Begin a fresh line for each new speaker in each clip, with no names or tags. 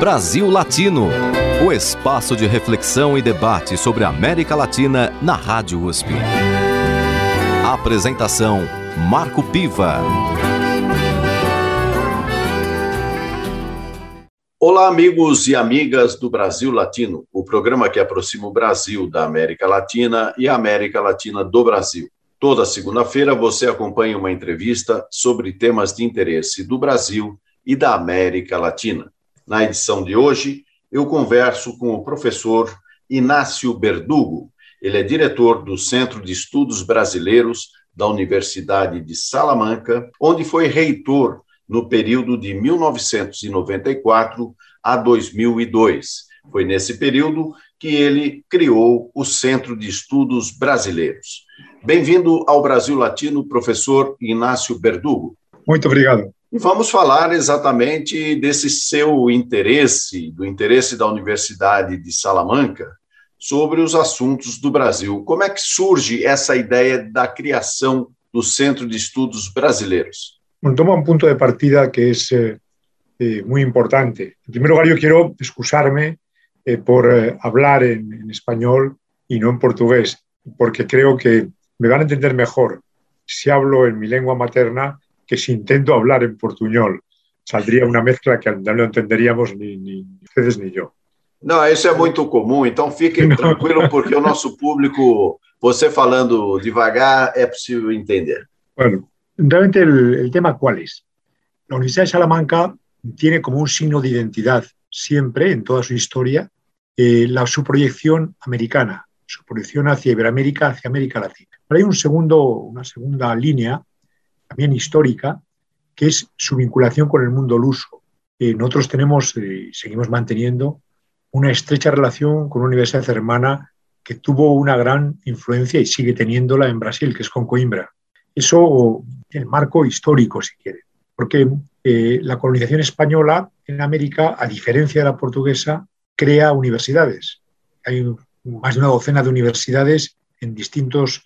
Brasil Latino, o espaço de reflexão e debate sobre a América Latina na Rádio USP. Apresentação Marco Piva.
Olá, amigos e amigas do Brasil Latino, o programa que aproxima o Brasil da América Latina e a América Latina do Brasil. Toda segunda-feira você acompanha uma entrevista sobre temas de interesse do Brasil e da América Latina. Na edição de hoje, eu converso com o professor Inácio Berdugo. Ele é diretor do Centro de Estudos Brasileiros da Universidade de Salamanca, onde foi reitor no período de 1994 a 2002. Foi nesse período que ele criou o Centro de Estudos Brasileiros. Bem-vindo ao Brasil Latino, professor Inácio Berdugo.
Muito obrigado.
E vamos falar exatamente desse seu interesse, do interesse da Universidade de Salamanca, sobre os assuntos do Brasil. Como é que surge essa ideia da criação do Centro de Estudos Brasileiros?
Toma un punto de partida que es eh, eh, muy importante. En primer lugar, yo quiero excusarme eh, por hablar en, en, español y no en portugués, porque creo que me a entender mejor si hablo en mi lengua materna que si intento hablar en portuñol. Saldría una mezcla que no entenderíamos ni, ni ustedes ni yo.
Não, isso é muito comum, então fiquem tranquilo, porque o nosso público, você falando devagar, é possível entender.
Bueno, realmente el, el, tema cuál es. La Universidad de Salamanca tiene como un signo de identidad siempre, en toda su historia, eh, la, su proyección americana, su proyección hacia Iberoamérica, hacia América Latina. Pero hay un segundo, una segunda línea también histórica, que es su vinculación con el mundo luso. Eh, nosotros tenemos, eh, seguimos manteniendo una estrecha relación con una universidad hermana que tuvo una gran influencia y sigue teniéndola en Brasil, que es con Coimbra. Eso, el marco histórico, si quiere, porque eh, la colonización española en América, a diferencia de la portuguesa, crea universidades. Hay más de una docena de universidades en distintos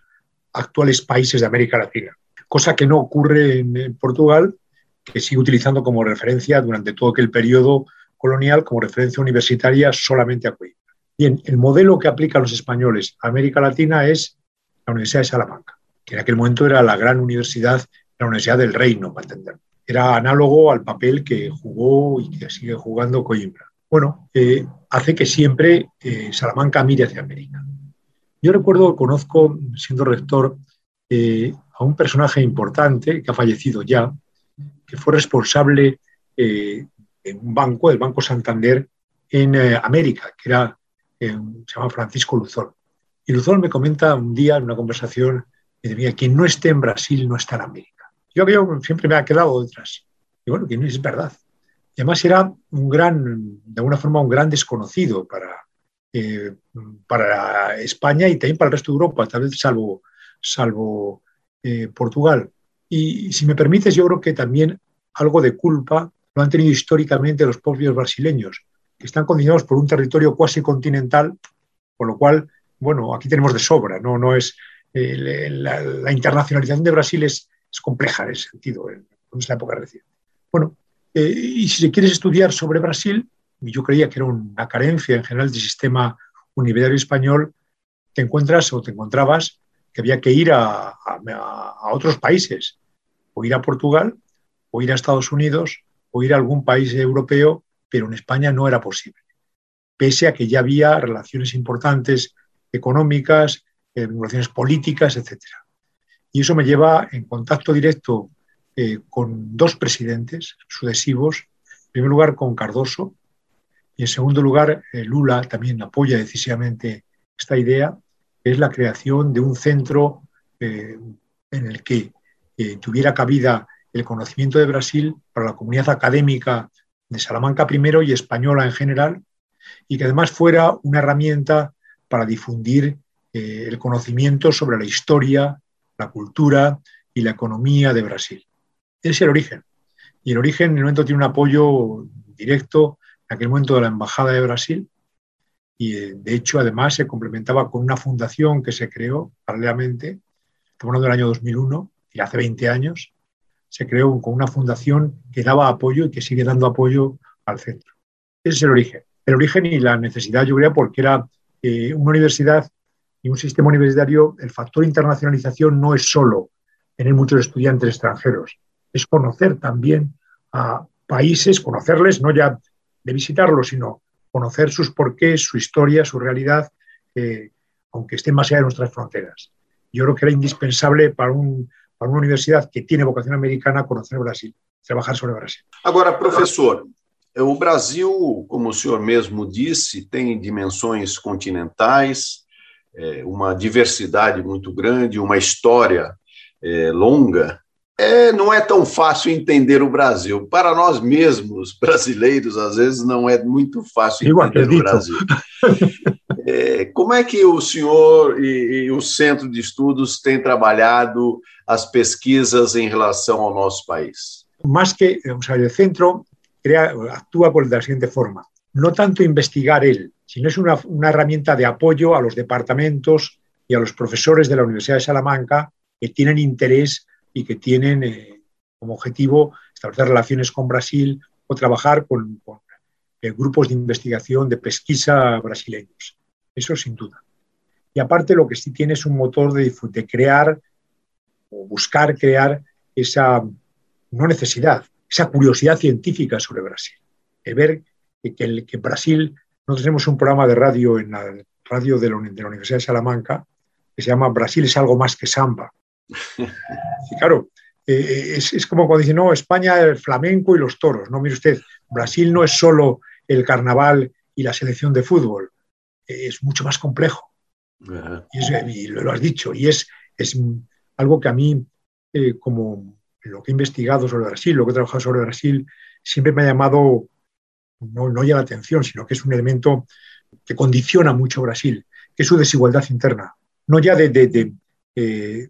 actuales países de América Latina cosa que no ocurre en, Portugal, que sigue utilizando como referencia durante todo aquel periodo colonial, como referencia universitaria solamente a Coimbra. Bien, el modelo que aplican los españoles a América Latina es la Universidad de Salamanca, que en aquel momento era la gran universidad, la Universidad del Reino, para entender. Era análogo al papel que jugó y que sigue jugando Coimbra. Bueno, eh, hace que siempre eh, Salamanca mire hacia América. Yo recuerdo, conozco, siendo rector, eh, a un personaje importante que ha fallecido ya, que fue responsable eh, de un banco, el Banco Santander, en eh, América, que era, eh, se llama Francisco Luzón. Y Luzón me comenta un día en una conversación, me decía, quien no esté en Brasil no está en América. Yo, siempre me ha quedado detrás. Y bueno, que no es verdad. Y además era un gran, de alguna forma, un gran desconocido para, eh, para España y también para el resto de Europa, tal vez salvo, salvo eh, Portugal. Y si me permites, yo creo que también algo de culpa lo han tenido históricamente los propios brasileños, que están condicionados por un territorio cuasi continental, con lo cual, bueno, aquí tenemos de sobra, no, no es eh, la, internacionalización de Brasil es, compleja en ese sentido, en, en esta época reciente. Bueno, eh, y si quieres estudiar sobre Brasil, yo creía que era una carencia en general del sistema universitario español, te encuentras o te encontrabas que había que ir a, otros países, o ir a Portugal, o ir a Estados Unidos, o ir a algún país europeo, pero en España no era posible, pese a que ya había relaciones importantes económicas, eh, relaciones políticas, etc. Y eso me lleva en contacto directo eh, con dos presidentes sucesivos, en primer lugar con Cardoso, y en segundo lugar eh, Lula también apoya decisivamente esta idea, es la creación de un centro eh, en el que eh, tuviera cabida el conocimiento de Brasil para la comunidad académica de Salamanca primero y española en general, y que además fuera una herramienta para difundir eh, el conocimiento sobre la historia, la cultura y la economía de Brasil. Ese es el origen. Y el origen en el momento tiene un apoyo directo en aquel momento de la Embajada de Brasil, y de hecho además se complementaba con una fundación que se creó paralelamente, estamos hablando del año 2001, y hace 20 años, se creó con una fundación que daba apoyo y que sigue dando apoyo al centro. Ese es el origen. El origen y la necesidad, yo creo, porque era eh, una universidad y un sistema universitario, el factor internacionalización no es solo tener muchos estudiantes extranjeros, es conocer también a países, conocerles, no ya de visitarlos, sino conocer sus porqués, su historia, su realidad, eh, aunque estén más allá de nuestras fronteras. Yo creo que era indispensable para, un, para una universidad que tiene vocación americana conocer Brasil, trabajar sobre Brasil.
Agora, professor, o Brasil, como o senhor mesmo disse, tem dimensões continentais, é, uma diversidade muito grande, uma história é, longa, é, não é tão fácil entender o Brasil. Para nós mesmos, brasileiros, às vezes não é muito fácil
Eu
entender
acredito.
o Brasil. É, como é que o senhor e, e, o Centro de Estudos têm trabalhado as pesquisas em relação ao nosso país?
Mais que, o sea, el centro crea, actúa de la siguiente forma. No tanto investigar él, sino es una, una herramienta de apoyo a los departamentos y a los profesores de la Universidad de Salamanca que tienen interés y que tienen eh, como objetivo establecer relaciones con Brasil o trabajar con, eh, grupos de investigación, de pesquisa brasileños. Eso sin duda. Y aparte lo que sí tiene es un motor de, crear o buscar crear esa no necesidad, esa curiosidad científica sobre Brasil. De ver que, que, el, Brasil, nosotros tenemos un programa de radio en la radio de la, de la Universidad de Salamanca que se llama Brasil es algo más que samba. Y claro, eh, es, es, como cuando dicen, no, España, el flamenco y los toros. No, mire usted, Brasil no es solo el carnaval y la selección de fútbol, eh, es mucho más complejo. Y, es, y, lo has dicho, y es, es algo que a mí, eh, como lo que he investigado sobre Brasil, lo que he trabajado sobre Brasil, siempre me ha llamado, no, no ya la atención, sino que es un elemento que condiciona mucho Brasil, que es su desigualdad interna, no ya de, de, de eh,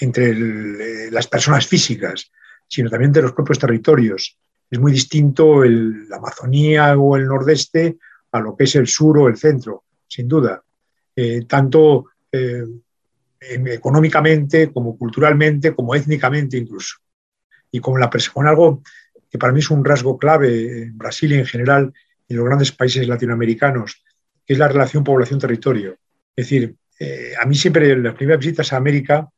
entre el, las personas físicas, sino también de los propios territorios. Es muy distinto el, la Amazonía o el nordeste a lo que es el sur o el centro, sin duda. Eh, tanto eh, económicamente como culturalmente, como étnicamente incluso. Y con, la, con algo que para mí es un rasgo clave en Brasil y en general en los grandes países latinoamericanos, que es la relación población-territorio. Es decir, eh, a mí siempre en las primeras visitas a América,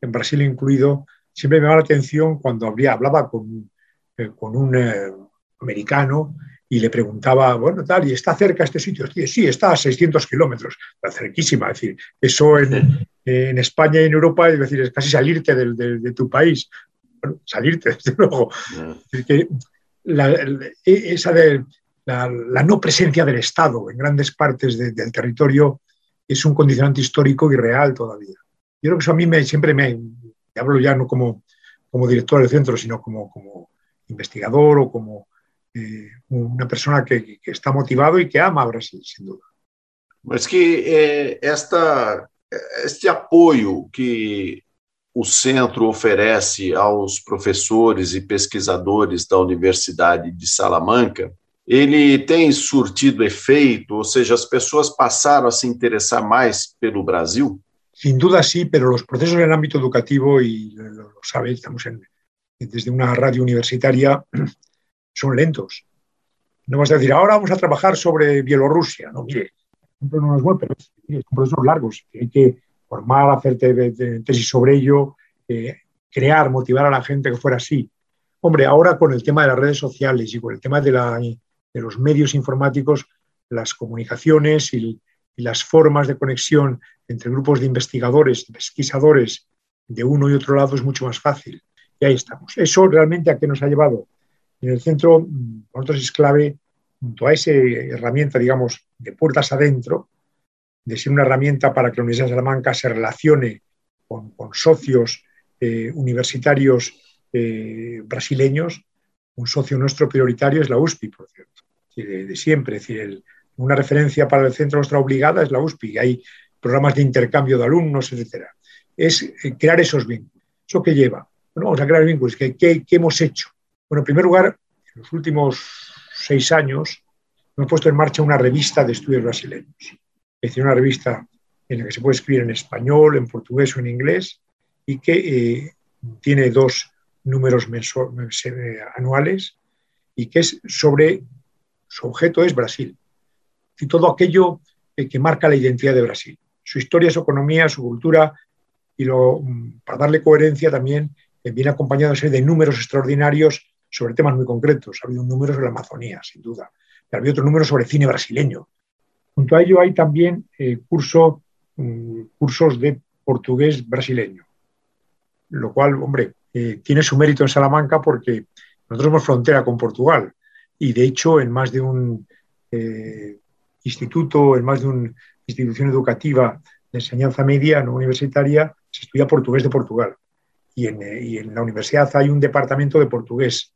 en Brasil incluido, siempre me llamaba la atención cuando hablaba con, eh, con un eh, americano y le preguntaba, bueno, tal, ¿y está cerca este sitio? Sí, está a 600 kilómetros, cerquísima. Es decir, eso en, en, España y en Europa es decir, es casi salirte de, de, de tu país. Bueno, salirte, desde luego. Es que la, esa de la, la, no presencia del Estado en grandes partes de, del territorio es un condicionante histórico y real todavía. Yo creo que eso a mí me, siempre me, hablo ya no como, como director del centro, sino como, como investigador o como eh, una persona que, que, está motivado y que ama a Brasil, sin duda.
Mas que eh, esta, este apoio que o centro oferece aos professores e pesquisadores da Universidade de Salamanca, ele tem surtido efeito, ou seja, as pessoas passaram a se interessar mais pelo Brasil?
Sin duda sí, pero los procesos en el ámbito educativo, y lo, lo sabe, estamos en, desde una radio universitaria, son lentos. No vas a decir, ahora vamos a trabajar sobre Bielorrusia. No, mire, son procesos largos. Hay que formar, hacer tesis sobre ello, eh, crear, motivar a la gente que fuera así. Hombre, ahora con el tema de las redes sociales y con el tema de, la, de los medios informáticos, las comunicaciones y, y, las formas de conexión entre grupos de investigadores, de pesquisadores de uno y otro lado es mucho más fácil. Y ahí estamos. Eso realmente a qué nos ha llevado. En el centro, para nosotros es clave, junto a esa herramienta, digamos, de puertas adentro, de ser una herramienta para que la Universidad de Salamanca se relacione con, con socios eh, universitarios eh, brasileños. Un socio nuestro prioritario es la USPI, por cierto, de, de siempre. Es decir, el, una referencia para el centro nuestra obligada es la USPI. Hay programas de intercambio de alumnos, etc. Es eh, crear esos vínculos. ¿Eso qué lleva? Bueno, vamos a crear vínculos. ¿Qué, qué, hemos hecho? Bueno, en primer lugar, en los últimos seis años hemos puesto en marcha una revista de estudios brasileños. Es decir, una revista en la que se puede escribir en español, en portugués o en inglés y que eh, tiene dos números anuales y que es sobre su objeto es Brasil. Y todo aquello que marca la identidad de Brasil. Su historia, su economía, su cultura y mm, para darle coherencia también eh, viene acompañado de números extraordinarios sobre temas muy concretos. Ha habido un número sobre la Amazonía, sin duda. ha habido otro número sobre cine brasileño. Junto a ello hay también eh, mm, cursos de portugués brasileño, lo cual, hombre, eh, tiene su mérito en Salamanca porque nosotros somos frontera con Portugal y de hecho en más de un instituto, en más de una institución educativa de enseñanza media, no universitaria, se estudia portugués de Portugal. Y en, en la universidad hay un departamento de portugués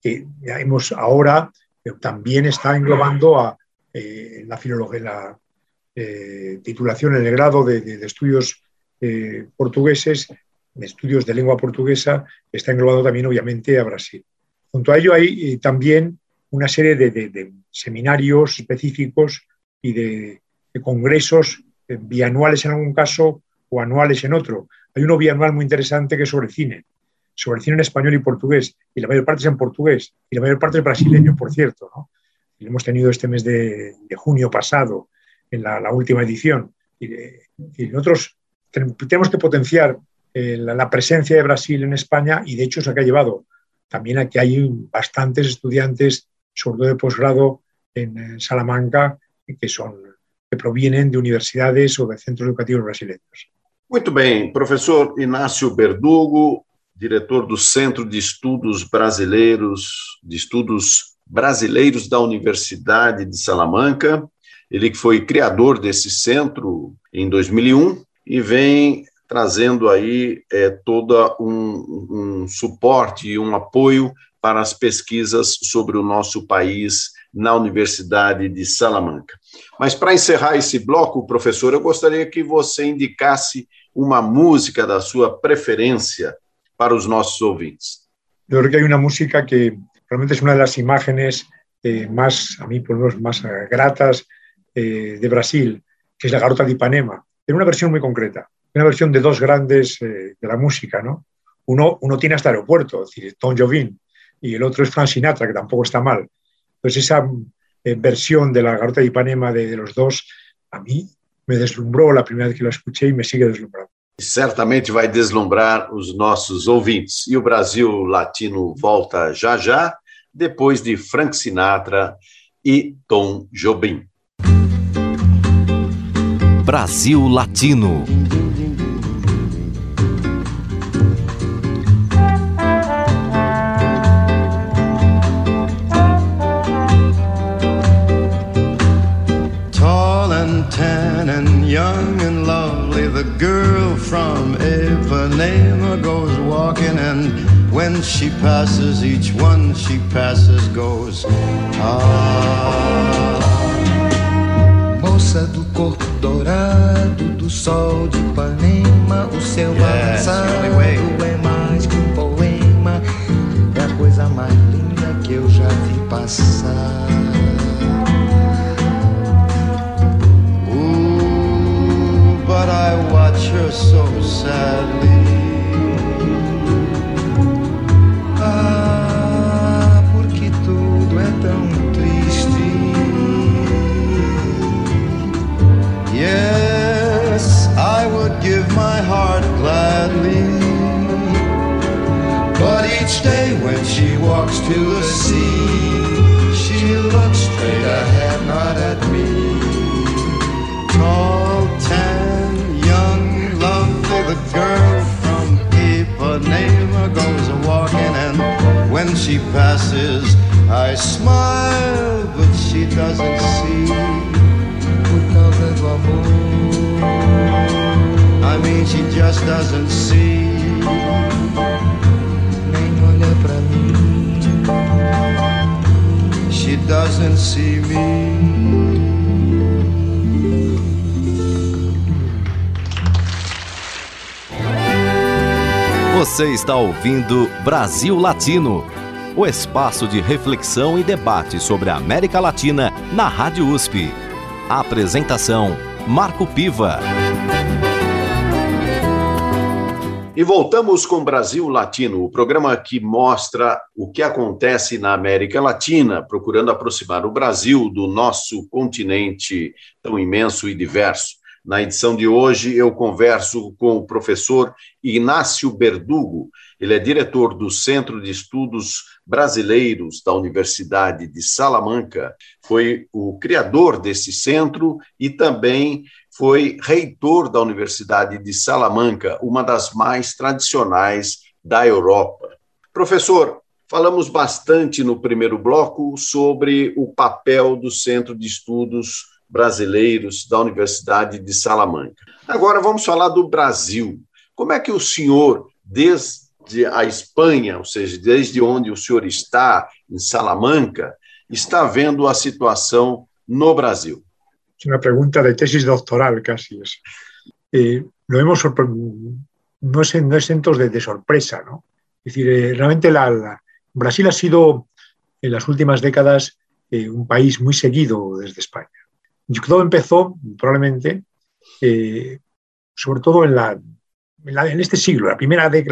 que hemos ahora eh, también está englobando a eh, la filología, la eh, titulación en el grado de, de, estudios portugueses, de estudios de lengua portuguesa, está englobando también obviamente a Brasil. Junto a ello hay también una serie de, seminarios específicos y de, congresos eh, bianuales en algún caso o anuales en otro. Hay uno bianual muy interesante que es sobre cine, sobre cine en español y portugués, y la mayor parte es en portugués, y la mayor parte es brasileño, por cierto. ¿no? Y lo hemos tenido este mes de, junio pasado, en la, última edición. Y, nosotros tenemos que potenciar eh, la, presencia de Brasil en España, y de hecho eso que ha llevado también a que hay bastantes estudiantes sobre todo de posgrado en Salamanca, que, son, que provienen de universidades ou de centros educativos brasileiros.
Muito bem, professor Inácio Berdugo, diretor do Centro de Estudos Brasileiros, de Estudos Brasileiros da Universidade de Salamanca, ele que foi criador desse centro em 2001 e vem trazendo aí é, todo um, um suporte e um apoio para as pesquisas sobre o nosso país na Universidade de Salamanca. Mas para encerrar esse bloco, professor, eu gostaria que você indicasse uma música da sua preferência para os nossos ouvintes.
Eu creo que hay uma música que realmente es una de las imágenes eh, a mí por menos, más gratas eh, de Brasil, que es la Garota de Ipanema. Tiene una versión muy concreta, una versión de dos grandes eh, de la música, ¿no? Uno, uno tiene hasta aeropuerto, es decir, Tom Jobim, y el otro es Frank Sinatra, que tampoco está mal. Entonces esa eh, versión de la Garota de Ipanema de, de, los dos, a mí me deslumbrou la primera vez que la escuché y me sigue deslumbrando.
Certamente vai deslumbrar os nossos ouvintes. E o Brasil Latino volta já já, depois de Frank Sinatra e Tom Jobim.
Brasil Latino.
Girl from Ipanema goes walking, and when she passes, each one she passes goes. Ah. Moça do corpo dourado, do sol de Ipanema, o seu yes, avançado é mais que um poema, é a coisa mais linda que eu já vi passar. So sadly. Ah. Yes, I would give my heart gladly. But each day when she walks to the sea, she passes, I smile, but she doesn't see. Por causa do amor, I mean, she just doesn't see. Nem olha pra mim, she doesn't see me.
Você está ouvindo Brasil Latino, o espaço de reflexão e debate sobre a América Latina na Rádio USP. Apresentação: Marco Piva.
E voltamos com Brasil Latino, o programa que mostra o que acontece na América Latina, procurando aproximar o Brasil do nosso continente tão imenso e diverso. Na edição de hoje, eu converso com o professor Inácio Berdugo. Ele é diretor do Centro de Estudos Brasileiros da Universidade de Salamanca. Foi o criador desse centro e também foi reitor da Universidade de Salamanca, uma das mais tradicionais da Europa. Professor, falamos bastante no primeiro bloco sobre o papel do Centro de Estudos Brasileiros da Universidade de Salamanca. Agora vamos falar do Brasil. Como é que o senhor, desde a Espanha, ou seja, desde onde o senhor está, em Salamanca, está vendo a situação no Brasil?
es una pregunta de tesis doctoral casi. Es. Eh, lo hemos no es, no exentos de, de, sorpresa, ¿no? Es decir, eh, realmente la, la, Brasil ha sido en las últimas décadas eh, un país muy seguido desde España. Y todo empezó probablemente, eh, sobre todo en, la, en, este siglo, la primera, de,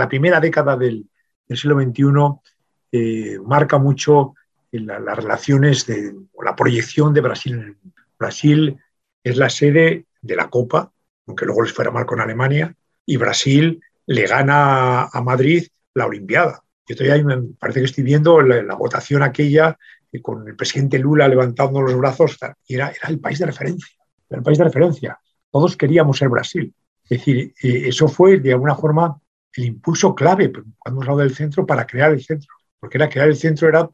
década del, siglo XXI marca mucho las relaciones de la proyección de Brasil en el mundo. Brasil es la sede de la Copa, aunque luego les fuera mal con Alemania, y Brasil le gana a Madrid la Olimpiada. Yo todavía me parece que estoy viendo la, votación aquella con el presidente Lula levantando los brazos, y era, era el país de referencia, era el país de referencia. Todos queríamos ser Brasil. Es decir, eh, eso fue de alguna forma el impulso clave, cuando hablado del centro, para crear el centro. Porque era crear el centro era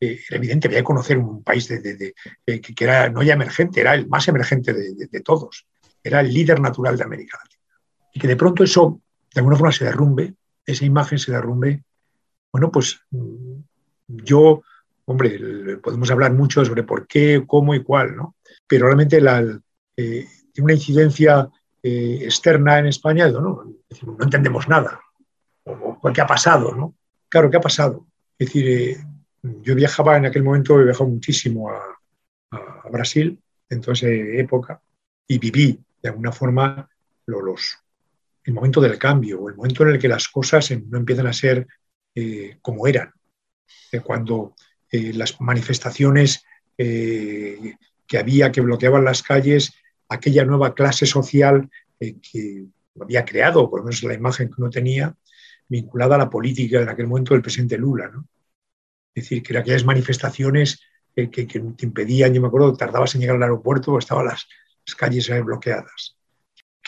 eh, evidente, había que conocer un país de, eh, que, era no ya emergente, era el más emergente de, todos, era el líder natural de América Latina. Y que de pronto eso, de alguna forma, se derrumbe, esa imagen se derrumbe, bueno, pues mm, yo, hombre, podemos hablar mucho sobre por qué, cómo y cuál, ¿no? Pero realmente la, tiene una incidencia eh, externa en España, ¿no? no entendemos nada. O, ¿Qué ha pasado? ¿no? Claro, ¿qué ha pasado? Es decir, eh, yo viajaba en aquel momento, he viajado muchísimo a, a Brasil en toda esa época y viví de alguna forma lo, los, el momento del cambio, el momento en el que las cosas no empiezan a ser eh, como eran, eh, cuando eh, las manifestaciones eh, que había, que bloqueaban las calles, aquella nueva clase social eh, que había creado, por lo menos la imagen que uno tenía, vinculada a la política en aquel momento del presidente Lula. ¿no? Es decir, que eran aquellas manifestaciones que, que, que, te impedían, yo me acuerdo, tardabas en llegar al aeropuerto o estaban las, las calles bloqueadas.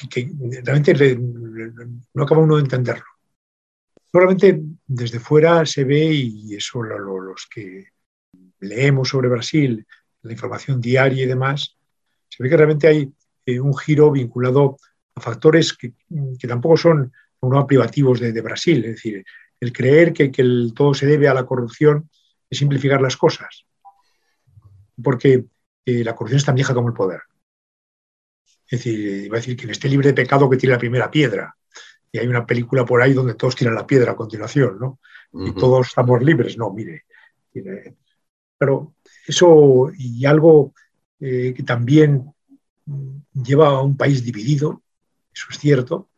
Que, realmente no acaba uno de entenderlo. Solamente desde fuera se ve, y eso lo, lo, los que leemos sobre Brasil, la información diaria y demás, se ve que realmente hay eh, un giro vinculado a factores que, que tampoco son no privativos de, de, Brasil, es decir, el creer que, que el, todo se debe a la corrupción es simplificar las cosas, porque eh, la corrupción es tan vieja como el poder. Es decir, iba a decir que esté libre de pecado que tire la primera piedra. Y hay una película por ahí donde todos tiran la piedra a continuación, ¿no? Uh -huh. Y todos estamos libres. No, mire. mire. Pero eso y algo eh, que también lleva a un país dividido, eso es cierto,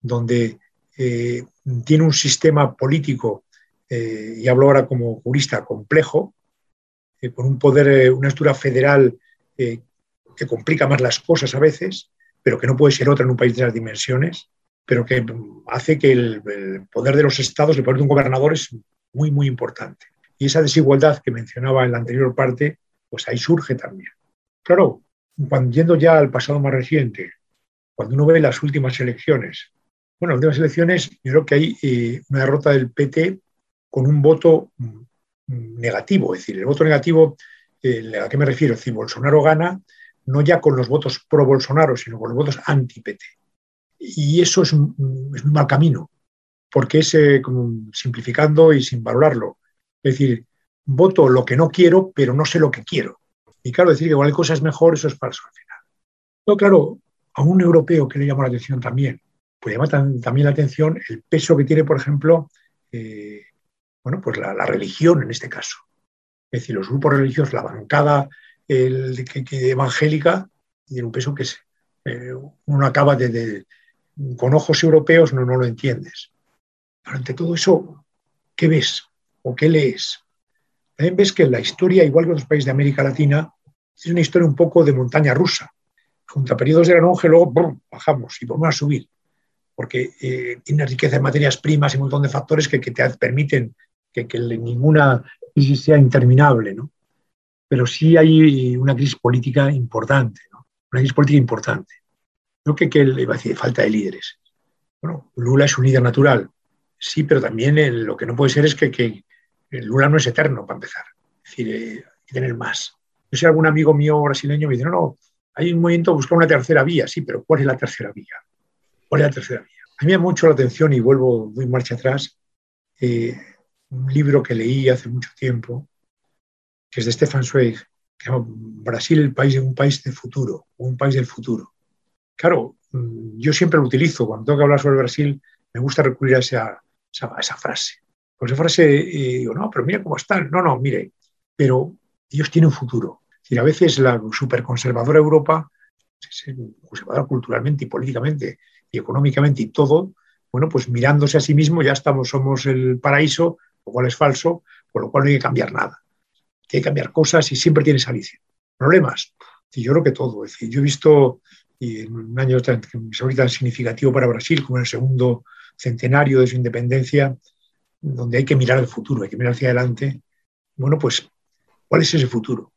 donde eh, tiene un sistema político, eh, y hablo ahora como jurista, complejo, con un poder, una estructura federal que complica más las cosas a veces, pero que no puede ser otra en un país de esas dimensiones, pero que hace que el, el poder de los estados, el poder de un gobernador es muy, muy importante. Y esa desigualdad que mencionaba en la anterior parte, pues ahí surge también. Claro, cuando yendo ya al pasado más reciente, cuando uno ve las últimas elecciones, bueno, las últimas elecciones, yo creo que hay eh, una derrota del PT con un voto negativo. Es decir, el voto negativo, eh, ¿a qué me refiero? Decir, Bolsonaro gana no ya con los votos pro Bolsonaro, sino con los votos anti-PT. Y eso es un, es un, mal camino, porque es eh, como simplificando y sin valorarlo. Es decir, voto lo que no quiero, pero no sé lo que quiero. Y claro, decir que igual cosa es mejor, eso es falso al final. No, claro, a un europeo que le llama la atención también, pues llama también la atención el peso que tiene, por ejemplo, eh, bueno, pues la, religión en este caso. Es decir, los grupos religiosos, la bancada el, que, que evangélica, tiene un peso que eh, uno acaba de, con ojos europeos no, no lo entiendes. Pero ante todo eso, ¿qué ves o qué lees? También ves que la historia, igual que otros países de América Latina, es una historia un poco de montaña rusa. Junto a periodos de gran luego bajamos y volvemos a subir, porque eh, tiene riqueza de materias primas y un montón de factores que, te permiten que, que, ninguna crisis sea interminable, ¿no? Pero sí hay una crisis política importante, ¿no? Una crisis política importante. No que, que va a decir falta de líderes. Bueno, Lula es un líder natural, sí, pero también lo que no puede ser es que, que Lula no es eterno, para empezar. Es decir, eh, hay que tener más. Yo sé, algún amigo mío brasileño me dice, no, no, hay un movimiento de buscar una tercera vía. Sí, pero ¿cuál es la tercera vía? ¿Cuál es la tercera vía? A mí me ha mucho la atención, y vuelvo, muy marcha atrás, eh, un libro que leí hace mucho tiempo, que es de Stefan Zweig, que se llama Brasil, el país, un país del futuro, un país del futuro. Claro, mm, yo siempre lo utilizo. Cuando tengo que hablar sobre Brasil, me gusta recurrir a esa, esa, frase. Pues esa frase, eh, digo, no, pero mira cómo están. No, no, mire, pero ellos tienen futuro. A veces la superconservadora Europa, conservadora culturalmente y políticamente y económicamente y todo, bueno, pues mirándose a sí mismo ya estamos, somos el paraíso, lo cual es falso, con lo cual no hay que cambiar nada. Hay que cambiar cosas y siempre tiene salicio. ¿Problemas? Y yo creo que todo. Yo he visto y en un año tan, tan significativo para Brasil, como en el segundo centenario de su independencia, donde hay que mirar al futuro, hay que mirar hacia adelante. Bueno, pues, ¿cuál es ese futuro?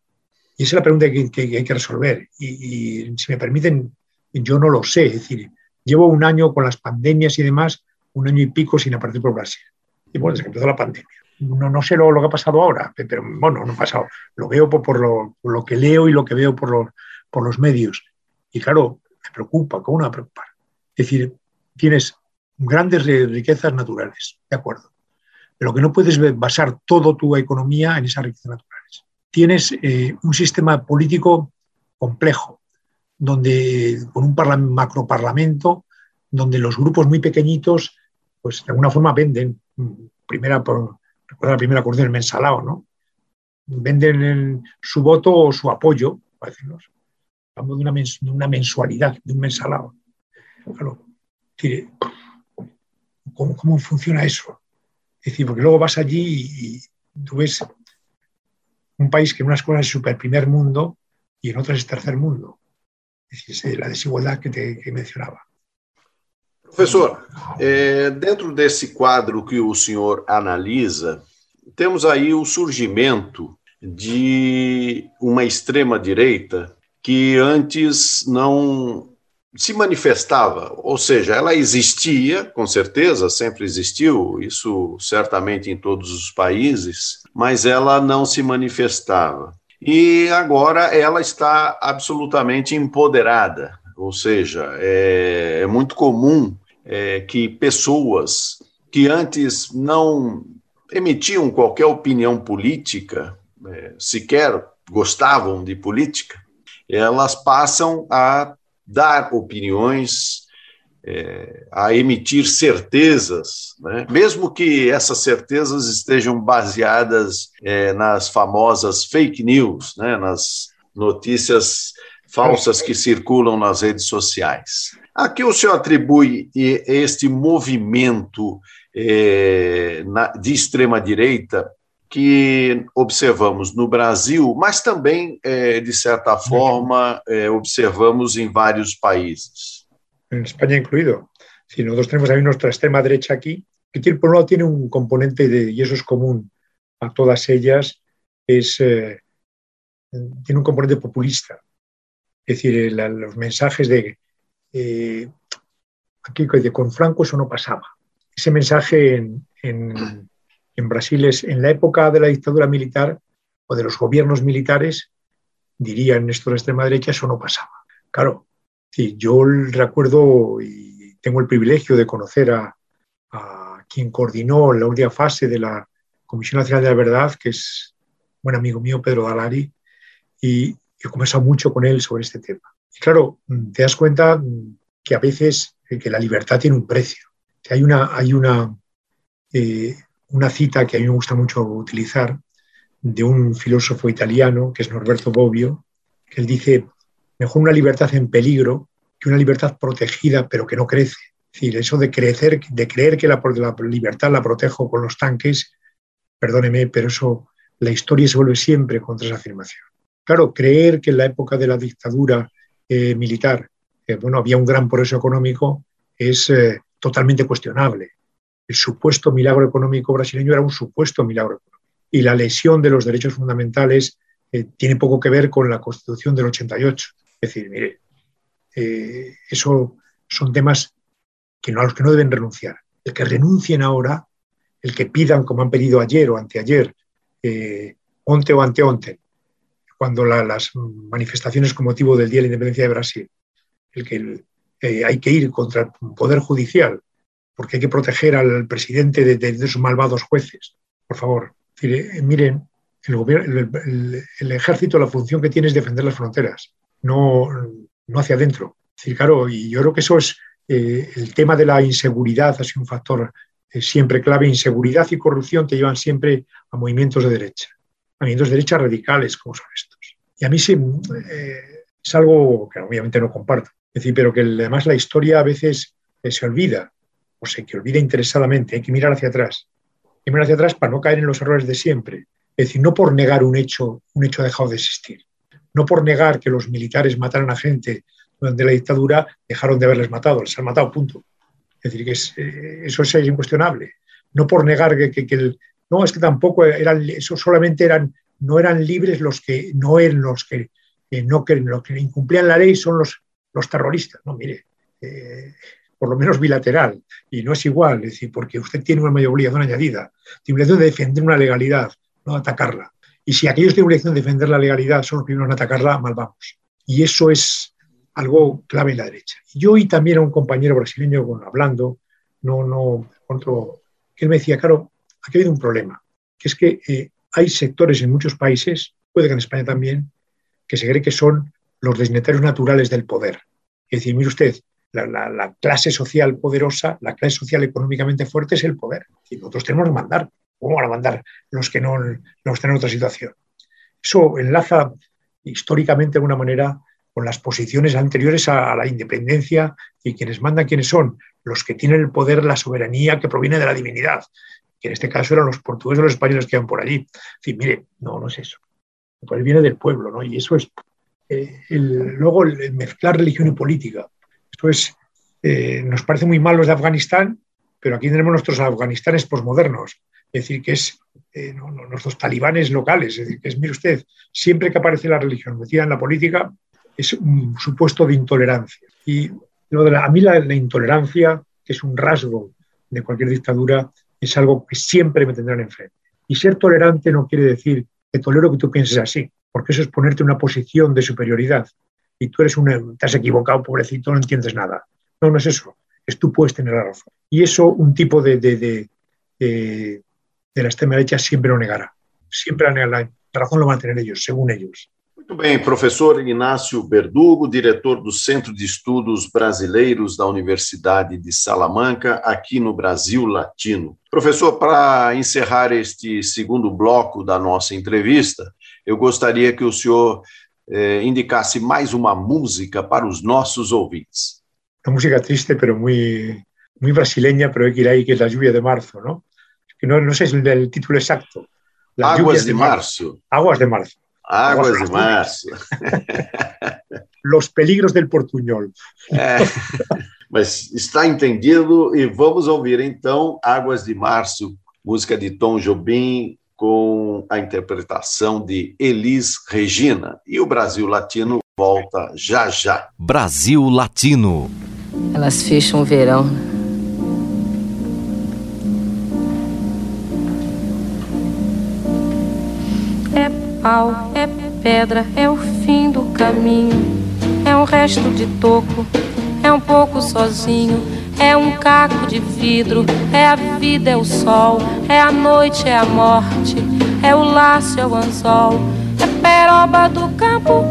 Y esa es la pregunta que, hay que resolver. Y, si me permiten, yo no lo sé. Es decir, llevo un año con las pandemias y demás, un año y pico sin aparecer por Brasil. Y bueno, desde que empezó la pandemia. No, no sé lo, que ha pasado ahora, pero bueno, no ha pasado. Lo veo por, lo, que leo y lo que veo por los, medios. Y claro, me preocupa, ¿cómo no me preocupar? Es decir, tienes grandes riquezas naturales, de acuerdo. Pero que no puedes basar toda tu economía en esas riquezas naturales. Tienes eh, un sistema político complejo, donde con un macroparlamento, donde los grupos muy pequeñitos, pues de alguna forma venden. Primera, por, recuerda la primera cuestión del mensalado, ¿no? Venden su voto o su apoyo, para decirnos Hablamos de una, mensualidad, de un mensalado. Claro, ¿cómo, ¿cómo, funciona eso? Es decir, porque luego vas allí y, tú ves un país que en unas cosas es super primer mundo y en otras es tercer mundo. Es decir, la desigualdad que, te, que mencionaba.
Professor, é, dentro desse quadro que o senhor analisa, temos aí o surgimento de uma extrema-direita que antes não se manifestava, ou seja, ela existia, com certeza, sempre existiu, isso certamente em todos os países, mas ela não se manifestava. E agora ela está absolutamente empoderada, ou seja, é, é muito comum é, que pessoas que antes não emitiam qualquer opinião política, é, sequer gostavam de política, elas passam a dar opiniões, é, a emitir certezas, né? mesmo que essas certezas estejam baseadas é, nas famosas fake news, né? nas notícias falsas que circulam nas redes sociais. A que o senhor atribui este movimento é, de extrema-direita que observamos no Brasil, mas também, eh, de certa forma, eh, observamos en varios países.
En España incluido. Si nosotros tenemos también nuestra extrema derecha aquí, que tiene, por un lado tiene un componente, de, y eso es común a todas ellas, es, eh, tiene un componente populista. Es decir, los mensajes de, aquí con Franco eso no pasaba. Ese mensaje en en Brasil es en la época de la dictadura militar o de los gobiernos militares, dirían esto de la extrema derecha, eso no pasaba. Claro, yo recuerdo y tengo el privilegio de conocer a, quien coordinó la última fase de la Comisión Nacional de la Verdad, que es un buen amigo mío, Pedro Dalari, y he conversado mucho con él sobre este tema. Y claro, te das cuenta que a veces que la libertad tiene un precio. hay una, hay una eh, una cita que a mí me gusta mucho utilizar de un filósofo italiano, que es Norberto Bobbio, que él dice, mejor una libertad en peligro que una libertad protegida pero que no crece. Es decir, eso de creer, de creer que la, la libertad la protejo con los tanques, perdóneme, pero eso, la historia se vuelve siempre contra esa afirmación. Claro, creer que en la época de la dictadura eh, militar, eh, bueno, había un gran progreso económico, es eh, totalmente cuestionable. El supuesto milagro económico brasileño era un supuesto milagro económico. Y la lesión de los derechos fundamentales tiene poco que ver con la Constitución del 88. Es decir, mire, eso son temas que no, a los que no deben renunciar. El que renuncien ahora, el que pidan, como han pedido ayer o anteayer, onte o anteonte, cuando las manifestaciones con motivo del Día de la Independencia de Brasil, el que eh, hay que ir contra el Poder Judicial, porque hay que proteger al presidente de, esos malvados jueces. Por favor, eh, miren, el, ejército la función que tiene es defender las fronteras, no, no hacia adentro. claro, y yo creo que eso es eh, el tema de la inseguridad, ha sido un factor siempre clave. Inseguridad y corrupción te llevan siempre a movimientos de derecha movimientos de derecha radicales como son estos. Y a mí sí, eh, es algo que obviamente no comparto. Es decir, pero que además la historia a veces eh, se olvida, o se que olvida interesadamente, hay que mirar hacia atrás. Hay que mirar hacia atrás para no caer en los errores de siempre. Es decir, no por negar un hecho, un hecho ha dejado de existir. No por negar que los militares mataron a gente durante la dictadura, dejaron de haberles matado, les han matado, punto. Es decir, que eh, eso es incuestionable. No por negar que, que, que, el, no, es que tampoco eran, eso solamente eran, no eran libres los que, no eran los que, no, que, los que incumplían la ley son los, los terroristas. No, mire, eh, por lo menos bilateral, y no es igual, es decir, porque usted tiene una mayor obligación añadida, tiene obligación de defender una legalidad, no atacarla. Y si aquellos tienen obligación de defender la legalidad son los primeros en atacarla, mal vamos. Y eso es algo clave en la derecha. Yo y también a un compañero brasileño hablando, no, no, otro, que él me decía, claro, aquí ha habido un problema, que es que eh, hay sectores en muchos países, puede que en España también, que se cree que son los destinatarios naturales del poder. Es decir, mire usted, la, clase social poderosa, la clase social económicamente fuerte es el poder. Y nosotros tenemos que mandar. ¿Cómo van a mandar los que no, no están en otra situación? Eso enlaza históricamente de alguna manera con las posiciones anteriores a, la independencia y quienes mandan, quiénes son, los que tienen el poder, la soberanía que proviene de la divinidad que en este caso eran los portugueses o los españoles que iban por allí. En mire, no, no es eso. El poder viene del pueblo, ¿no? Y eso es, eh, luego el mezclar religión y política. Esto es, eh, nos parece muy mal los de Afganistán, pero aquí tenemos nuestros Afganistanes posmodernos. Es decir, que es eh, nuestros talibanes locales. Es decir, que es, mire usted, siempre que aparece la religión metida en la política, es un supuesto de intolerancia. Y lo de a mí la, la, intolerancia, que es un rasgo de cualquier dictadura, es algo que siempre me tendrán enfrente. Y ser tolerante no quiere decir que tolero que tú pienses así, porque eso es ponerte en una posición de superioridad. Y tú eres un, te has equivocado, pobrecito, no entiendes nada. No, no es eso. Es tú puedes tener la razón. Y eso un tipo de, de, de, de, la extrema derecha siempre lo negará. Siempre la, la razón lo van a tener ellos, según ellos.
Muito bem, professor Inácio Berdugo, diretor do Centro de Estudos Brasileiros da Universidade de Salamanca, aqui no Brasil Latino. Professor, para encerrar este segundo bloco da nossa entrevista, eu gostaria que o senhor eh, indicasse mais uma música para os nossos ouvintes.
Uma música triste, pero muy, muy brasileña, pero hay que ahí, que es La Lluvia de Marzo, ¿no? Que no, no sé el título exacto.
Las Águas de, marzo.
Aguas de Marzo.
Águas de março.
Los peligros del portunhol.
É, mas está entendido e vamos ouvir então Águas de Março, música de Tom Jobim com a interpretação de Elis Regina. E o Brasil Latino volta já já.
Brasil Latino.
Elas fecham o verão. É pau, é pedra, é o fim do caminho. É um resto de toco, é um pouco sozinho. É um caco de vidro, é a vida, é o sol, é a noite, é a morte, é o laço, é o anzol, é peroba do campo,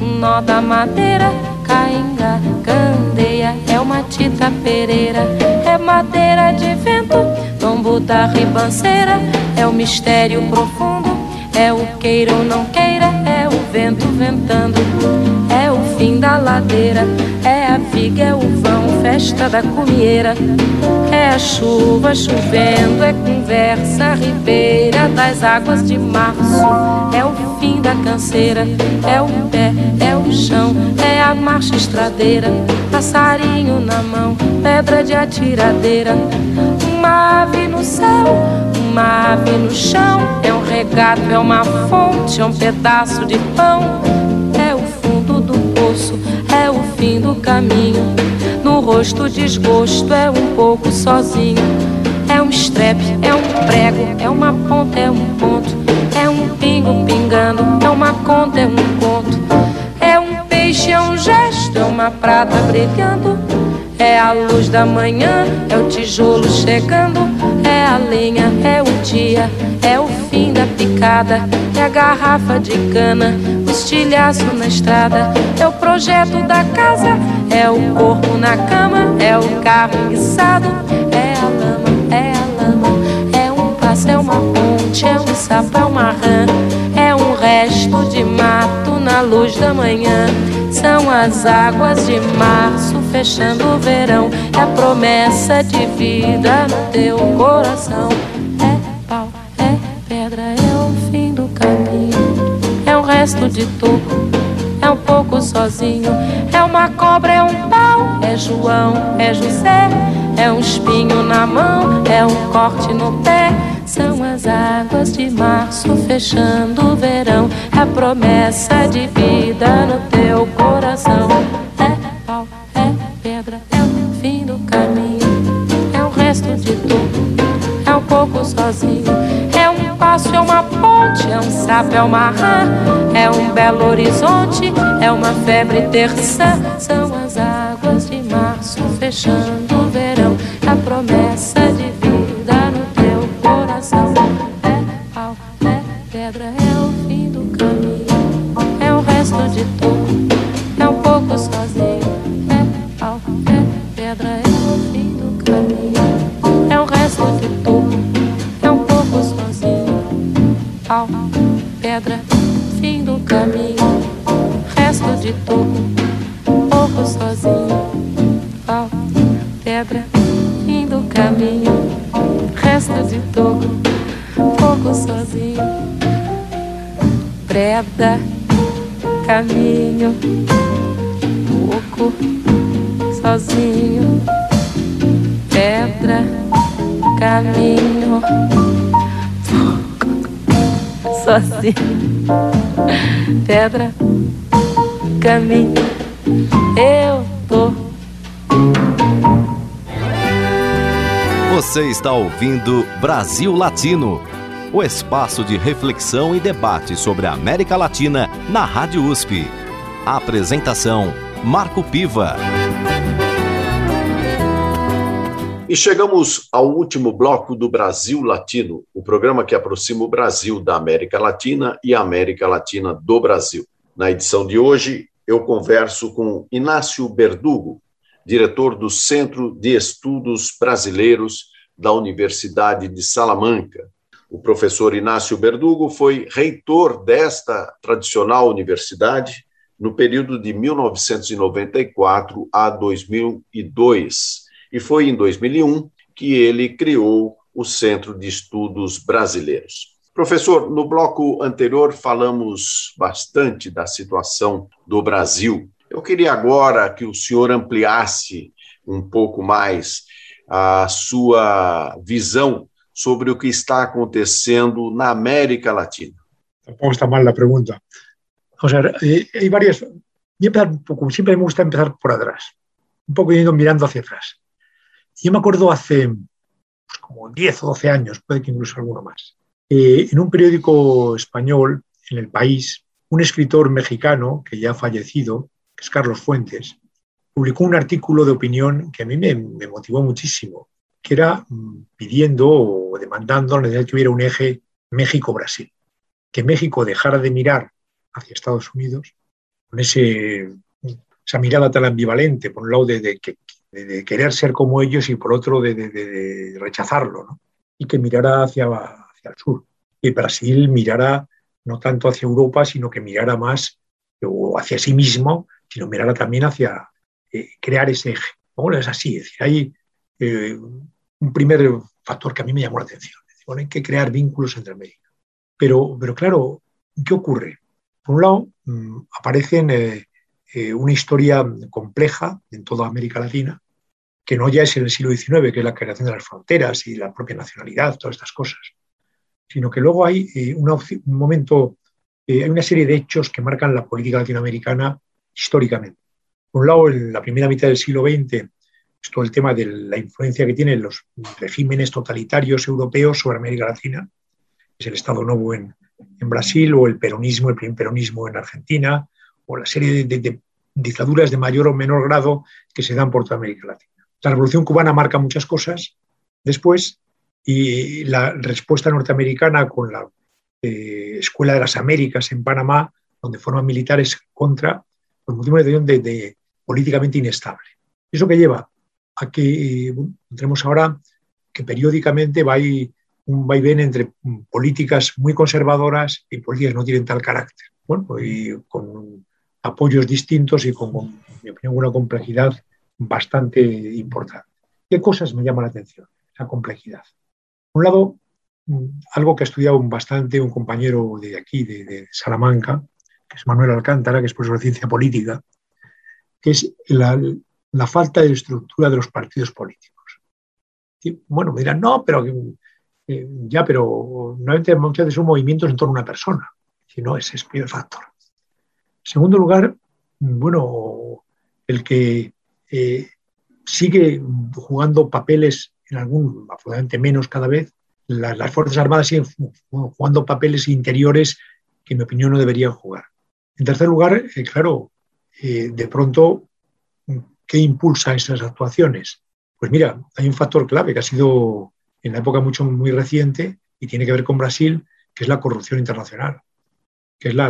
um nó da madeira, cainga, candeia, é uma tita pereira, é madeira de vento, tombo da ribanceira, é o mistério profundo, é o queira ou não queira, vento ventando, é o fim da ladeira, é a viga, é o vão, festa da comieira. É a chuva chovendo, é conversa ribeira das águas de março. É o fim da canseira, é o pé, é o chão, é a marcha estradeira. Passarinho na mão, pedra de atiradeira. Uma ave no céu, uma ave no chão. É um regato, é uma fonte, é um pedaço de pão. É o fundo do poço, é o fim do caminho. No rosto desgosto, é um pouco sozinho. É um estrepe, é um prego, é uma ponta, é um ponto. É um pingo pingando, é uma conta, é um conto. É um peixe, é um gesto, é uma prata brilhando. É a luz da manhã, é o tijolo chegando. A lenha, é o dia, é o fim da picada. É a garrafa de cana, o estilhaço na estrada. É o projeto da casa, é o corpo na cama. É o carro enguiçado, é a lama, é a lama. É um passo, é uma ponte, é um sapo, é uma rã. É um resto de na luz da manhã. São as águas de março fechando o verão. É a promessa de vida no teu coração. É pau, é pedra, é o fim do caminho. É um resto de toco, é um pouco sozinho. É uma cobra, é um pau, é João, é José. É um espinho na mão, é um corte no pé. As águas de março fechando o verão. É a promessa de vida no teu coração. É pau, é pedra, é o fim do caminho. É um resto de tudo, é um pouco sozinho. É um passo, é uma ponte, é um sapo, é uma rã. É um belo horizonte, é uma febre terça. São as águas de março fechando Pedra, caminho, eu tô.
Você está ouvindo Brasil Latino, o espaço de reflexão e debate sobre a América Latina na Rádio USP. A apresentação: Marco Piva.
E chegamos ao último bloco do Brasil Latino, o programa que aproxima o Brasil da América Latina e a América Latina do Brasil. Na edição de hoje, eu converso com Inácio Berdugo, diretor do Centro de Estudos Brasileiros da Universidade de Salamanca. O professor Inácio Berdugo foi reitor desta tradicional universidade no período de 1994 a 2002 e foi em 2001 que ele criou o Centro de Estudos Brasileiros. Professor, no bloco anterior falamos bastante da situação do Brasil. Eu queria agora que o senhor ampliasse um pouco mais a sua visão sobre o que está acontecendo na América Latina.
Tampoco está mal la pregunta. O sea, eh, hay varias. Voy a empezar un poco, siempre me gusta empezar por atrás, un poco yendo mirando hacia atrás. Yo me acuerdo hace como 10 o 12 años, puede que incluso alguno más, eh, en un periódico español, en El País, un escritor mexicano que ya ha fallecido, que es Carlos Fuentes, publicó un artículo de opinión que a mí me, motivó muchísimo, que era mm, pidiendo o demandando la necesidad de que hubiera un eje México-Brasil, que México dejara de mirar hacia Estados Unidos con ese, esa mirada tan ambivalente, por un lado de que de, querer ser como ellos y por otro de, rechazarlo, ¿no? y que mirara hacia, hacia el sur. Y Brasil mirara no tanto hacia Europa, sino que mirara más hacia sí mismo, sino mirara también hacia eh, crear ese eje. Es así, es decir, hay eh, un primer factor que a mí me llamó la atención. Hay que crear vínculos entre América. Pero, pero claro, ¿qué ocurre? Por un lado, mm, aparecen eh, eh, una historia compleja en toda América Latina, que no ya es en el siglo XIX, que es la creación de las fronteras y la propia nacionalidad, todas estas cosas, sino que luego hay eh, un momento, hay una serie de hechos que marcan la política latinoamericana históricamente. Por un lado, en la primera mitad del siglo XX, es todo el tema de la influencia que tienen los regímenes totalitarios europeos sobre América Latina, es el Estado Novo en, en Brasil o el peronismo, el primer peronismo en Argentina, o la serie de, dictaduras de mayor o menor grado que se dan por toda América Latina. La Revolución cubana marca muchas cosas después y la respuesta norteamericana con la eh, Escuela de las Américas en Panamá, donde forman militares contra, pues motivo de, de, políticamente inestable. ¿Eso que lleva? A que entremos ahora que periódicamente va y un vaivén entre políticas muy conservadoras y políticas que no tienen tal carácter. Bueno, y con apoyos distintos y con, en mi opinión, una complejidad bastante importante. ¿Qué cosas me llaman la atención? Esa complejidad. Por un lado, algo que ha estudiado bastante un compañero de aquí, de, Salamanca, que es Manuel Alcántara, que es profesor de ciencia política, que es la, la falta de estructura de los partidos políticos. Bueno, me dirán, no, pero eh, ya, pero normalmente muchas veces son movimientos en torno a una persona. Si no, ese es el primer factor. En segundo lugar, bueno, el que eh, sigue jugando papeles en algún, absolutamente menos cada vez, las, Fuerzas Armadas siguen jugando papeles interiores que en mi opinión no deberían jugar. En tercer lugar, eh, claro, de pronto, ¿qué impulsa esas actuaciones? Pues mira, hay un factor clave que ha sido en la época mucho, muy reciente y tiene que ver con Brasil, que es la corrupción internacional, que es la,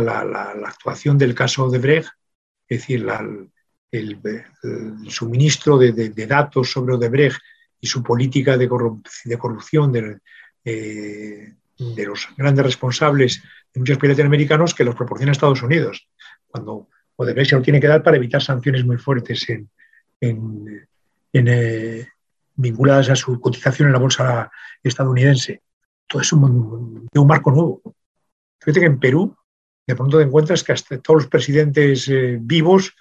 actuación del caso de Brecht, es decir, el, suministro de, datos sobre Odebrecht y su política de, corrupción eh, de, los grandes responsables de muchos países latinoamericanos que los proporciona Estados Unidos, cuando Odebrecht se lo tiene que dar para evitar sanciones muy fuertes en, eh, vinculadas a su cotización en la bolsa estadounidense. Todo es un, un marco nuevo. Fíjate que en Perú de pronto te encuentras que hasta todos los presidentes eh, vivos,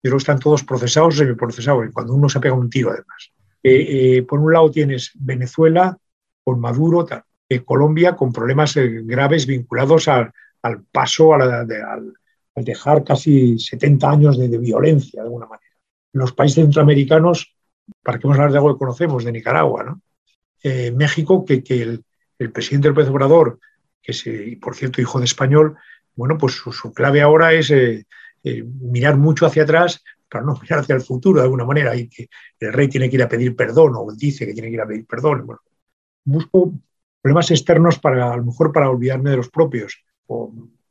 pero están todos procesados semiprocesados, y cuando uno se pega un tiro además. Eh, eh, por un lado tienes Venezuela con Maduro, Colombia con problemas graves vinculados al, paso, al, dejar casi 70 años de, violencia de alguna manera. Los países centroamericanos para que vamos a hablar de algo que conocemos, de Nicaragua, México, que, el, presidente López Obrador, que es, por cierto, hijo de español, bueno, pues su, clave ahora es eh, mirar mucho hacia atrás para no mirar hacia el futuro de alguna manera, y que el rey tiene que ir a pedir perdón, o dice que tiene que ir a pedir perdón. Busco problemas externos para, a lo mejor, para olvidarme de los propios,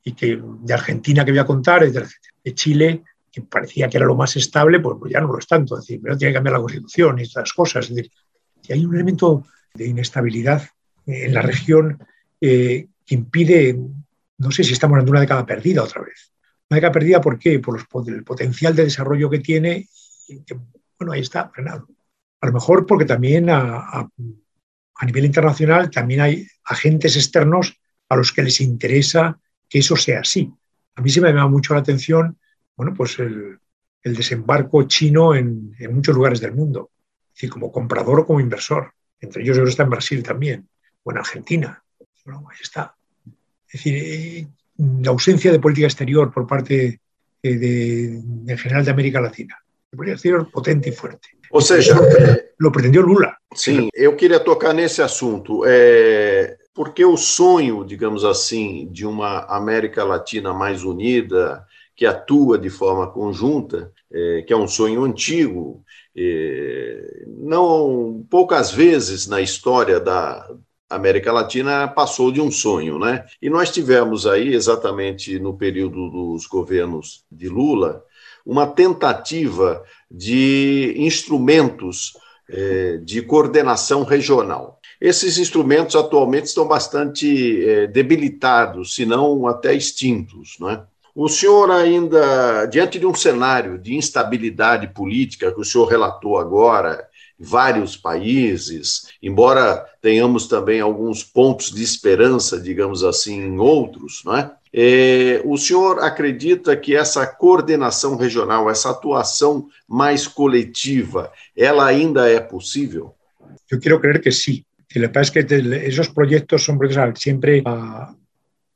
y que de Argentina que voy a contar, de Chile, que parecía que era lo más estable, pues, ya no lo es tanto. Es decir, tiene que cambiar la constitución y estas cosas. Es decir, hay un elemento de inestabilidad en la región eh, que impide, no sé si estamos en una década perdida otra vez. Una década perdida, ¿por qué? Por el potencial de desarrollo que tiene, bueno, ahí está, frenado. A lo mejor porque también a, nivel internacional también hay agentes externos a los que les interesa que eso sea así. A mí se me llama mucho la atención bueno, pues el, desembarco chino en, muchos lugares del mundo, y como comprador o como inversor. Entre ellos, está en Brasil también, o en Argentina. Bueno, ahí está. Es decir, eh, la ausencia de política exterior por parte eh, de, en general de América Latina. política exterior potente y fuerte.
Ou seja,
lo pretendió Lula.
Sim, eu queria tocar nesse assunto. É, porque o sonho, digamos assim, de uma América Latina mais unida, que atua de forma conjunta, é, que é um sonho antigo. É, não poucas vezes na história da América Latina passou de um sonho, né? E nós tivemos aí exatamente no período dos governos de Lula uma tentativa de instrumentos é, de coordenação regional. Esses instrumentos atualmente estão bastante é, debilitados, se não até extintos, não é? O senhor ainda, diante de um cenário de instabilidade política que o senhor relatou agora, vários países, embora tenhamos também alguns pontos de esperança, digamos assim, em outros, não é? é? o senhor acredita que essa coordenação regional, essa atuação mais coletiva, ela ainda é possível?
Eu quero crer que sim. Lo que pasa es que esos proyectos son proyectos siempre a,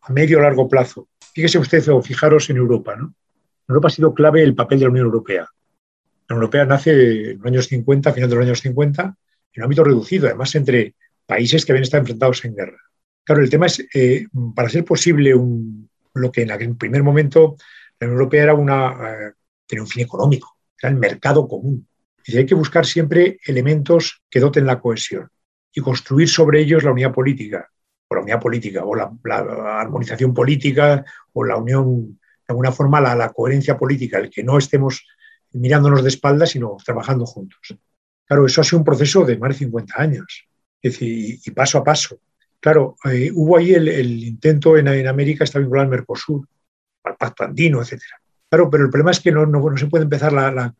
a medio largo plazo. Fíjese usted o fijaros en Europa, ¿no? Europa ha sido clave el papel de la Unión Europea. La Europea nace en los años 50, final de los años 50, en un ámbito reducido, además entre países que habían estado enfrentados en guerra. Claro, el tema es, eh, para ser posible lo que en aquel primer momento la Unión Europea era una, eh, tenía un fin económico, era el mercado común. Y hay que buscar siempre elementos que doten la cohesión y construir sobre ellos la unidad política, o la unidad política, o la, armonización política, o la unión, de alguna forma, la coherencia política, el que no estemos mirándonos de espaldas, sino trabajando juntos. Claro, eso ha sido un proceso de más de 50 años, y paso a paso. Claro, eh, hubo ahí el, intento en, América, está vinculado al Mercosur, al Pacto Andino, etc. Claro, pero el problema es que no, se puede empezar la,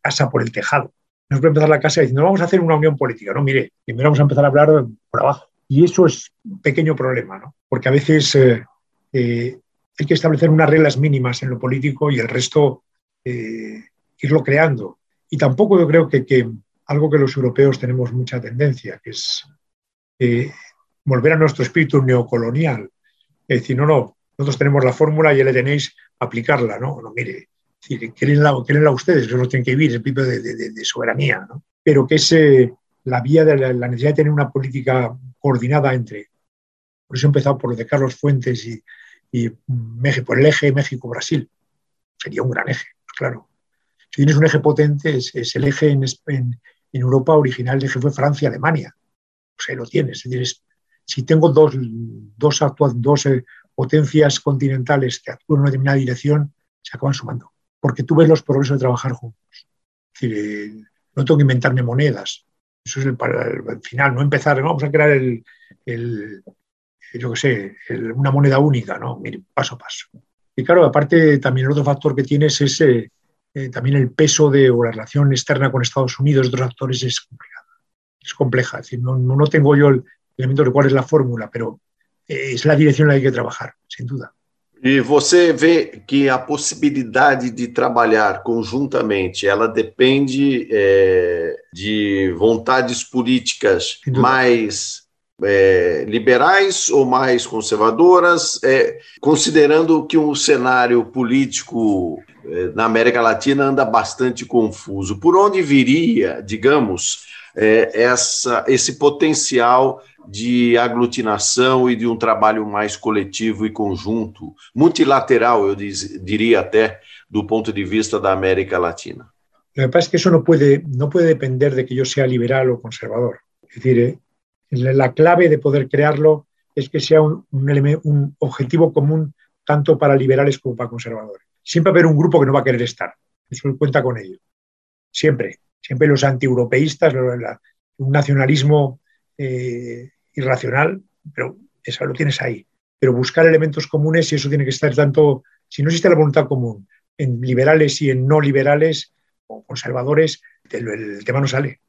casa por el tejado. No se puede empezar la casa diciendo, vamos a hacer una unión política. No, mire, primero vamos a empezar a hablar por abajo. Y eso es un pequeño problema, ¿no? Porque a veces eh, eh, hay que establecer unas reglas mínimas en lo político y el resto eh, irlo creando. Y tampoco yo creo que, algo que los europeos tenemos mucha tendencia, que es eh, volver a nuestro espíritu neocolonial. Es decir, no, no, nosotros tenemos la fórmula y ya le tenéis aplicarla, ¿no? No, mire, querenla, ustedes, que no tienen que vivir, el principio de, soberanía, ¿no? Pero que es la vía de la, la, necesidad de tener una política coordinada entre. Por eso he empezado por lo de Carlos Fuentes y, y México, por el eje México-Brasil. Sería un gran eje claro. Si tienes un eje potente, es, el eje en, Europa original, el eje fue Francia-Alemania. O sea, lo tienes. si tengo dos, dos, dos eh, potencias continentales que actúan en una determinada dirección, se acaban sumando. Porque tú ves los progresos de trabajar juntos. Es decir, eh, no tengo que inventarme monedas. Eso es el, para el, final, no empezar, vamos a crear el, yo sé, una moneda única, ¿no? Mire, paso a paso. Y claro, aparte también el otro factor que tienes es eh, eh, también el peso de o la relación externa con Estados Unidos, otros actores, es complicada. Es compleja. Es decir, no, no tengo yo el elemento de cuál es la fórmula, pero eh, es la dirección en la que hay que trabajar, sin duda.
E você vê que a possibilidade de trabalhar conjuntamente, ela depende é, de vontades políticas mais é, liberais ou mais conservadoras, é, considerando que o cenário político é, na América Latina anda bastante confuso. Por onde viria, digamos, é, essa, esse potencial de aglutinação e de um trabalho mais coletivo e conjunto, multilateral, eu diz, diria até, do ponto de vista da América Latina?
Lo que pasa es que eso no puede, no puede depender de que yo sea liberal o conservador. Es decir, eh, La clave de poder crearlo es que sea un, un, objetivo común tanto para liberales como para conservadores. Siempre va a haber un grupo que no va a querer estar. Eso cuenta con ello. Siempre. Siempre los antieuropeístas, un nacionalismo eh, irracional, pero eso lo tienes ahí. Pero buscar elementos comunes y eso tiene que estar tanto, si no existe la voluntad común, en liberales y en no liberales o conservadores, el, el tema no sale.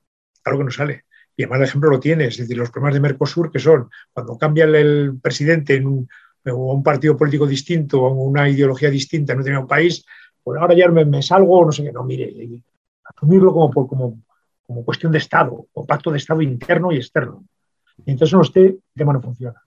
Claro que no sale. Y además el ejemplo lo tienes, es decir, los problemas de Mercosur que son cuando cambia el presidente en un, o un partido político distinto o una ideología distinta en un país, pues ahora ya me, me salgo, no sé qué, no, mire, asumirlo como, como, como cuestión de Estado, o pacto de Estado interno y externo. Entonces no esté, el tema no funciona.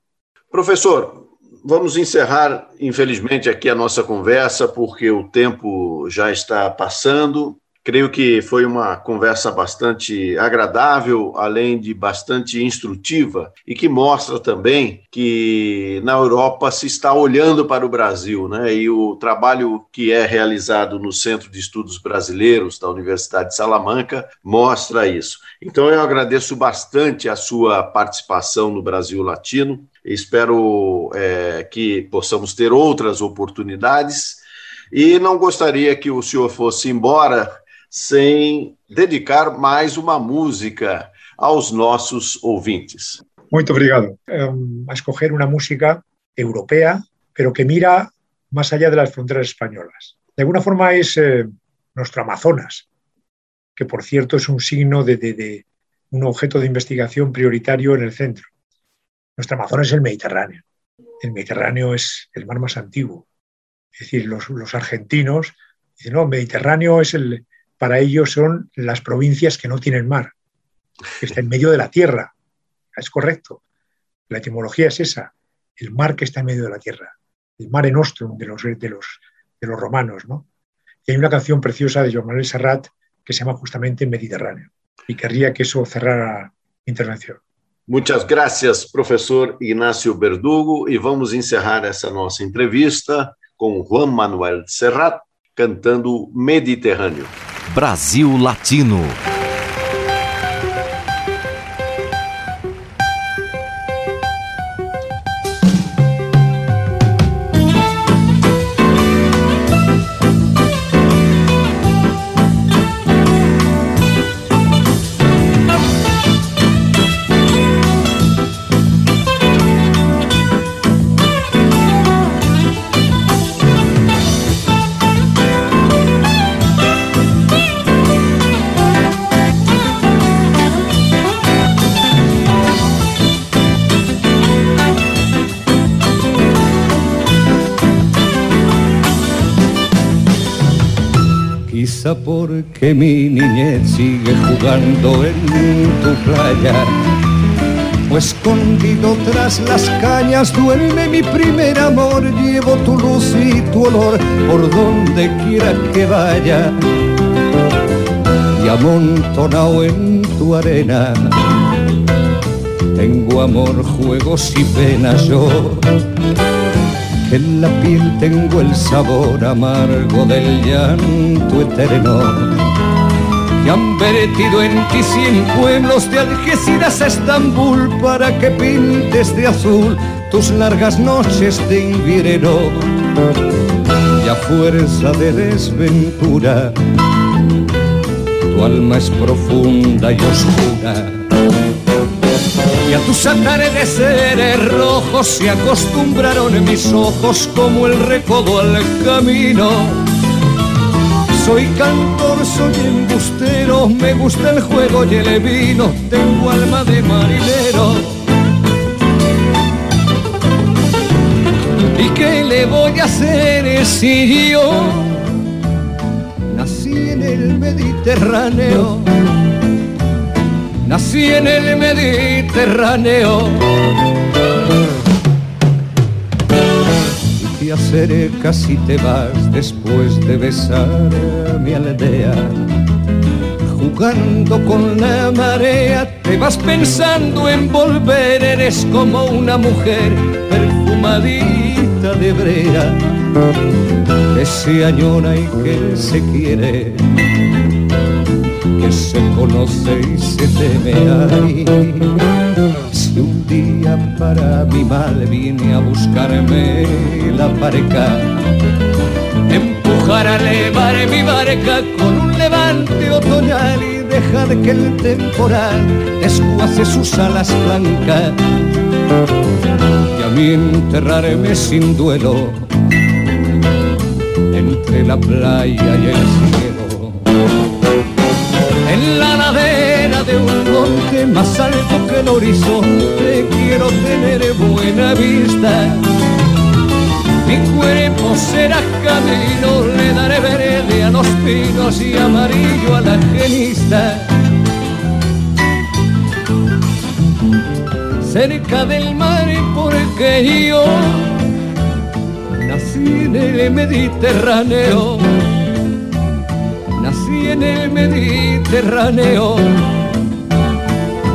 Professor, vamos encerrar, infelizmente, aqui a nossa conversa, porque o tempo já está passando. Creio que foi uma conversa bastante agradável, além de bastante instrutiva, e que mostra também que na Europa se está olhando para o Brasil, né? E o trabalho que é realizado no Centro de Estudos Brasileiros da Universidade de Salamanca mostra isso. Então eu agradeço bastante a sua participação no Brasil Latino. Espero é, que possamos ter outras oportunidades. E não gostaria que o senhor fosse embora sem dedicar mais uma música aos nossos ouvintes.
Muito obrigado. Um, a escoger uma música europea, pero que mira más allá de las fronteras españolas. De alguna forma es eh, nuestro Amazonas, que por cierto es un signo de, un objeto de investigación prioritario en el centro. Nuestro Amazonas es el Mediterráneo. El Mediterráneo es el mar más antiguo. Es decir, los, argentinos dicen, no, Mediterráneo es el, para ellos son las provincias que no tienen mar, que está en medio de la tierra. Es correcto. La etimología es esa, el mar que está en medio de la tierra, el mare nostrum de los, de los, de los romanos. ¿no? Y hay una canción preciosa de Joan Manuel Serrat que se llama justamente Mediterráneo. Y querría que eso cerrara mi intervención.
Muchas gracias, professor Ignacio Verdugo. E vamos encerrar essa nossa entrevista com Juan Manuel Serrat cantando Mediterrâneo.
Brasil Latino.
Porque mi niñez sigue jugando en tu playa. O escondido tras las cañas duerme mi primer amor, llevo tu luz y tu olor por donde quiera que vaya. Y amontonado en tu arena, tengo amor, juegos y penas yo en la piel tengo el sabor amargo del llanto eterno. Y han vertido en ti cien pueblos de Algeciras a Estambul para que pintes de azul tus largas noches de invierno. Y a fuerza de desventura, tu alma es profunda y oscura y a tus seres rojos se acostumbraron mis ojos como el recodo al camino. Soy cantor, soy embustero, me gusta el juego y el vino, tengo alma de marinero. ¿Y qué le voy a hacer si yo nací en el Mediterráneo? Nací en el Mediterráneo. Y te acercas y te vas después de besar mi aldea. Jugando con la marea, te vas pensando en volver, eres como una mujer perfumadita de brea, que se añora y que se quiere se conoce y se teme ahí. Si un día para mi mal viene a buscarme la pareja, empujar a elevar mi barca con un levante otoñal y dejar que el temporal desguace sus alas blancas y a mí enterrarme sin duelo entre la playa y el cielo en la ladera de un monte más alto que el horizonte quiero tener buena vista. Mi cuerpo será camino, le daré verde a los pinos y amarillo a la. Cerca del mar porque yo nací en el Mediterráneo en el Mediterráneo,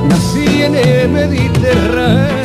nací en el Mediterráneo.